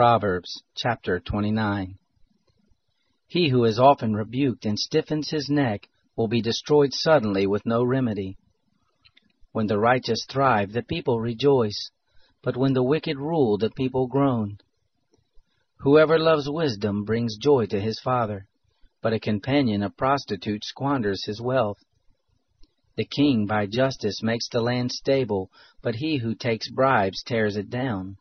Proverbs chapter 29 He who is often rebuked and stiffens his neck will be destroyed suddenly with no remedy. When the righteous thrive, the people rejoice, but when the wicked rule, the people groan. Whoever loves wisdom brings joy to his father, but a companion of prostitutes squanders his wealth. The king by justice makes the land stable, but he who takes bribes tears it down.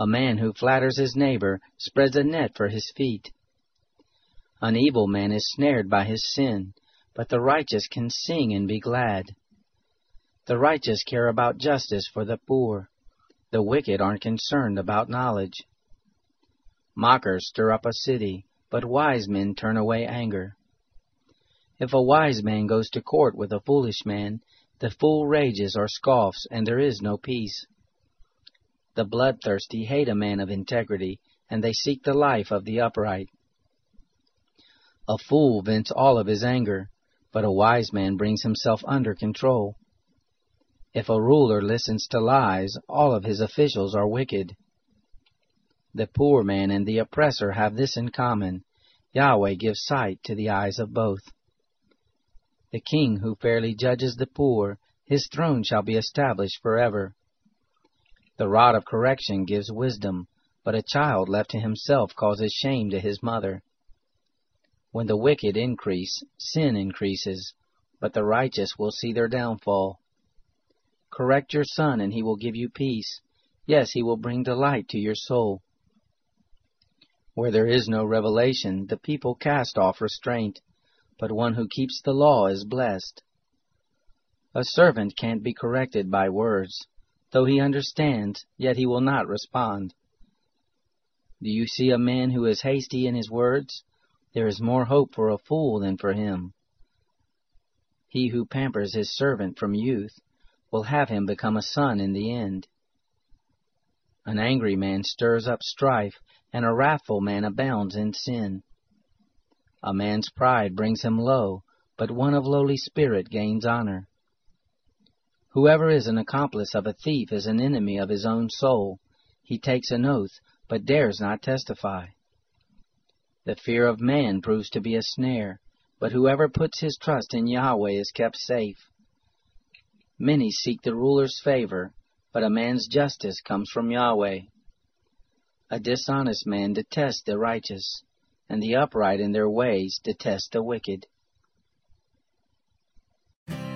A man who flatters his neighbor spreads a net for his feet. An evil man is snared by his sin, but the righteous can sing and be glad. The righteous care about justice for the poor. The wicked aren't concerned about knowledge. Mockers stir up a city, but wise men turn away anger. If a wise man goes to court with a foolish man, the fool rages or scoffs, and there is no peace. The bloodthirsty hate a man of integrity, and they seek the life of the upright. A fool vents all of his anger, but a wise man brings himself under control. If a ruler listens to lies, all of his officials are wicked. The poor man and the oppressor have this in common Yahweh gives sight to the eyes of both. The king who fairly judges the poor, his throne shall be established forever. The rod of correction gives wisdom, but a child left to himself causes shame to his mother. When the wicked increase, sin increases, but the righteous will see their downfall. Correct your son, and he will give you peace. Yes, he will bring delight to your soul. Where there is no revelation, the people cast off restraint, but one who keeps the law is blessed. A servant can't be corrected by words. Though he understands, yet he will not respond. Do you see a man who is hasty in his words? There is more hope for a fool than for him. He who pampers his servant from youth will have him become a son in the end. An angry man stirs up strife, and a wrathful man abounds in sin. A man's pride brings him low, but one of lowly spirit gains honor. Whoever is an accomplice of a thief is an enemy of his own soul. He takes an oath, but dares not testify. The fear of man proves to be a snare, but whoever puts his trust in Yahweh is kept safe. Many seek the ruler's favor, but a man's justice comes from Yahweh. A dishonest man detests the righteous, and the upright in their ways detest the wicked.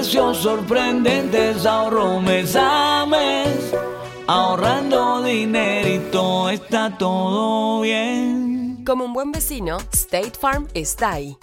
precios sorprendentes ahorro mes a mes. Ahorrando dinerito está todo bien. Como un buen vecino, State Farm está ahí.